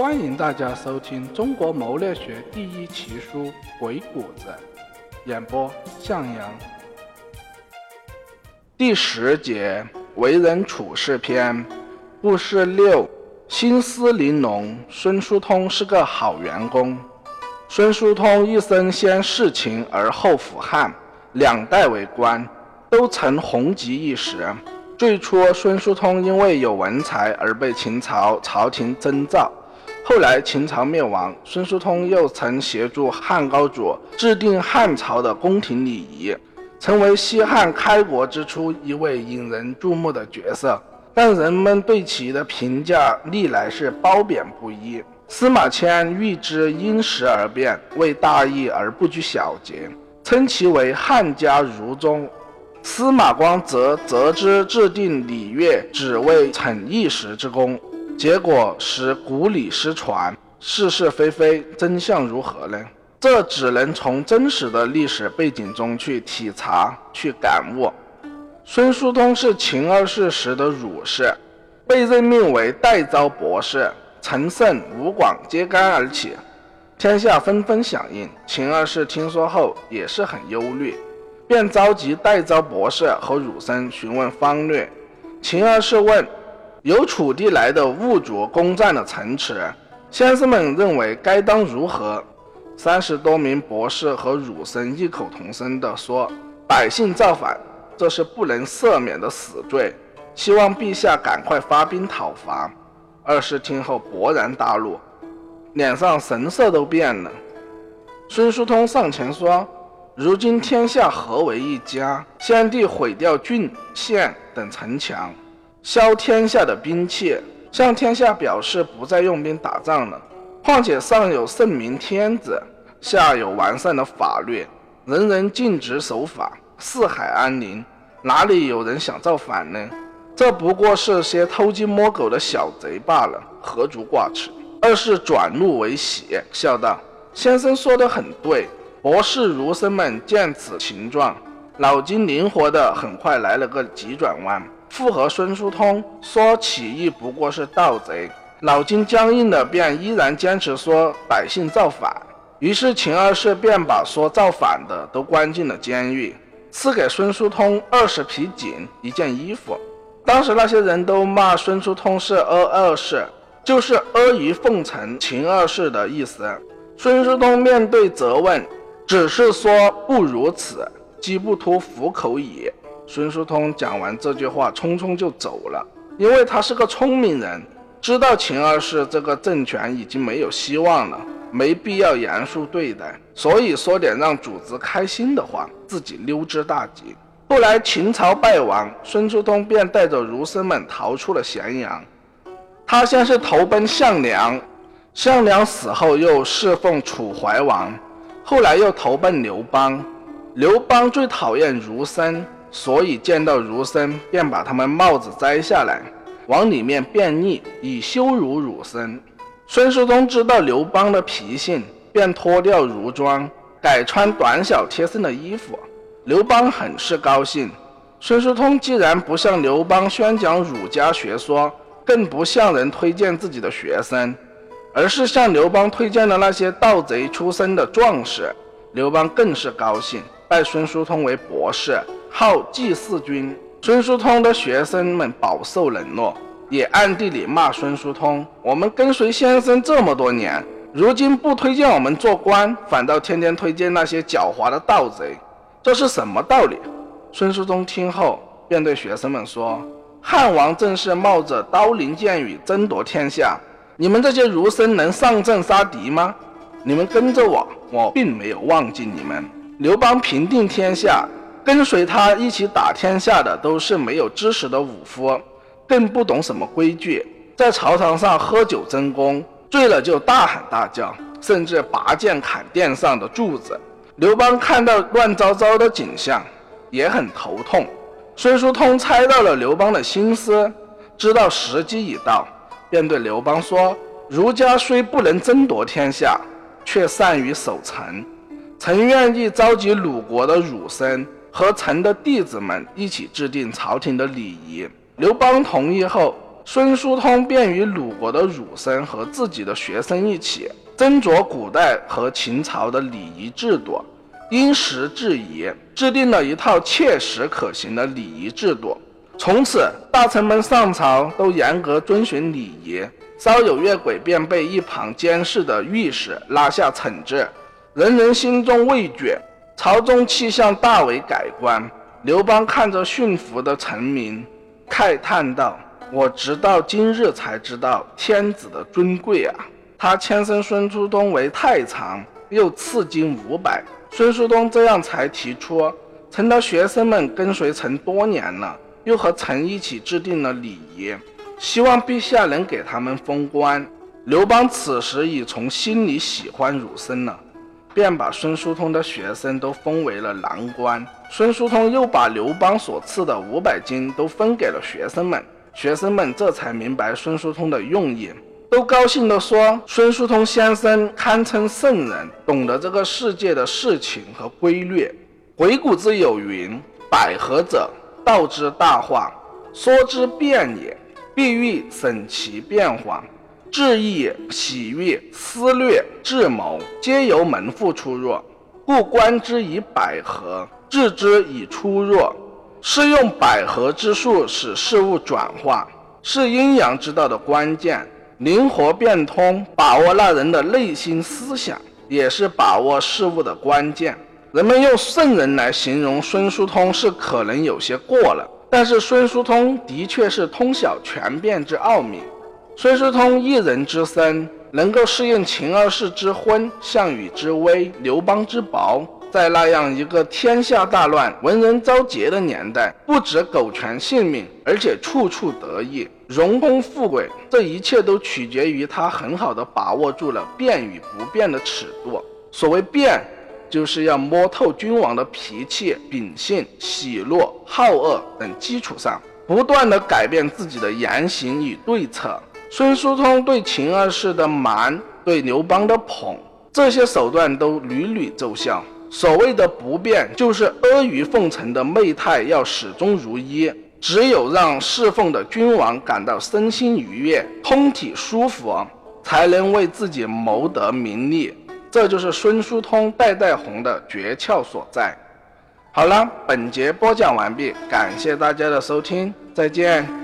欢迎大家收听中国谋略学第一奇书《鬼谷子》，演播向阳。第十节为人处事篇，故事六：心思玲珑。孙叔通是个好员工。孙叔通一生先侍秦而后辅汉，两代为官，都曾红极一时。最初，孙叔通因为有文才而被秦朝朝廷征召。后来秦朝灭亡，孙叔通又曾协助汉高祖制定汉朝的宫廷礼仪，成为西汉开国之初一位引人注目的角色。但人们对其的评价历来是褒贬不一。司马迁预知因时而变，为大义而不拘小节，称其为汉家儒宗。司马光则责之制定礼乐，只为逞一时之功。结果使古礼失传，是是非非，真相如何呢？这只能从真实的历史背景中去体察、去感悟。孙叔通是秦二世时的儒士，被任命为代招博士，陈胜、吴广揭竿而起，天下纷纷响应。秦二世听说后也是很忧虑，便召集代招博士和儒生询问方略。秦二世问。由楚地来的兀族攻占了城池，先生们认为该当如何？三十多名博士和儒生异口同声地说：“百姓造反，这是不能赦免的死罪，希望陛下赶快发兵讨伐。”二世听后勃然大怒，脸上神色都变了。孙叔通上前说：“如今天下合为一家，先帝毁掉郡县等城墙。”削天下的兵器，向天下表示不再用兵打仗了。况且上有圣明天子，下有完善的法律，人人尽职守法，四海安宁，哪里有人想造反呢？这不过是些偷鸡摸狗的小贼罢了，何足挂齿？二是转怒为喜，笑道：“先生说的很对。”博士儒生们见此情状，脑筋灵活的，很快来了个急转弯。附和孙叔通说起义不过是盗贼，脑筋僵硬的便依然坚持说百姓造反。于是秦二世便把说造反的都关进了监狱，赐给孙叔通二十匹锦一件衣服。当时那些人都骂孙叔通是阿二世，就是阿谀奉承秦二世的意思。孙叔通面对责问，只是说不如此，机不脱虎口矣。孙叔通讲完这句话，匆匆就走了。因为他是个聪明人，知道秦二世这个政权已经没有希望了，没必要严肃对待，所以说点让主子开心的话，自己溜之大吉。后来秦朝败亡，孙叔通便带着儒生们逃出了咸阳。他先是投奔项梁，项梁死后又侍奉楚怀王，后来又投奔刘邦。刘邦最讨厌儒生。所以见到儒生，便把他们帽子摘下来，往里面便溺，以羞辱儒生。孙叔通知道刘邦的脾性，便脱掉儒装，改穿短小贴身的衣服。刘邦很是高兴。孙叔通既然不向刘邦宣讲儒家学说，更不向人推荐自己的学生，而是向刘邦推荐了那些盗贼出身的壮士，刘邦更是高兴，拜孙叔通为博士。号祭祀君，孙叔通的学生们饱受冷落，也暗地里骂孙叔通：“我们跟随先生这么多年，如今不推荐我们做官，反倒天天推荐那些狡猾的盗贼，这是什么道理？”孙叔通听后，便对学生们说：“汉王正是冒着刀林剑雨争夺天下，你们这些儒生能上阵杀敌吗？你们跟着我，我并没有忘记你们。刘邦平定天下。”跟随他一起打天下的都是没有知识的武夫，更不懂什么规矩，在朝堂上喝酒争功，醉了就大喊大叫，甚至拔剑砍殿上的柱子。刘邦看到乱糟糟的景象，也很头痛。孙叔通猜到了刘邦的心思，知道时机已到，便对刘邦说：“儒家虽不能争夺天下，却善于守城，臣愿意召集鲁国的儒生。”和臣的弟子们一起制定朝廷的礼仪。刘邦同意后，孙叔通便与鲁国的儒生和自己的学生一起斟酌古代和秦朝的礼仪制度，因时制宜，制定了一套切实可行的礼仪制度。从此，大臣们上朝都严格遵循礼仪，稍有越轨便被一旁监视的御史拉下惩治，人人心中畏惧，朝中气象大为改观。刘邦看着驯服的臣民，慨叹道：“我直到今日才知道天子的尊贵啊！”他迁升孙叔通为太常，又赐金五百。孙叔通这样才提出：“臣的学生们跟随臣多年了。”又和臣一起制定了礼仪，希望陛下能给他们封官。刘邦此时已从心里喜欢儒生了，便把孙叔通的学生都封为了郎官。孙叔通又把刘邦所赐的五百金都分给了学生们，学生们这才明白孙叔通的用意，都高兴地说：“孙叔通先生堪称圣人，懂得这个世界的事情和规律。”回古之有云：“百合者。”道之大化，说之变也，必欲审其变化。志意、喜悦、思虑、智谋，皆由门户出入，故观之以百合，治之以出入。是用百合之术使事物转化，是阴阳之道的关键。灵活变通，把握那人的内心思想，也是把握事物的关键。人们用圣人来形容孙叔通是可能有些过了，但是孙叔通的确是通晓权变之奥秘。孙叔通一人之身，能够适应秦二世之昏、项羽之危、刘邦之薄，在那样一个天下大乱、文人遭劫的年代，不止苟全性命，而且处处得意、荣功富贵，这一切都取决于他很好的把握住了变与不变的尺度。所谓变。就是要摸透君王的脾气、秉性、喜怒、好恶等基础上，不断的改变自己的言行与对策。孙叔通对秦二世的瞒，对刘邦的捧，这些手段都屡屡奏效。所谓的不变，就是阿谀奉承的媚态要始终如一。只有让侍奉的君王感到身心愉悦、通体舒服，才能为自己谋得名利。这就是孙叔通代代红的诀窍所在。好了，本节播讲完毕，感谢大家的收听，再见。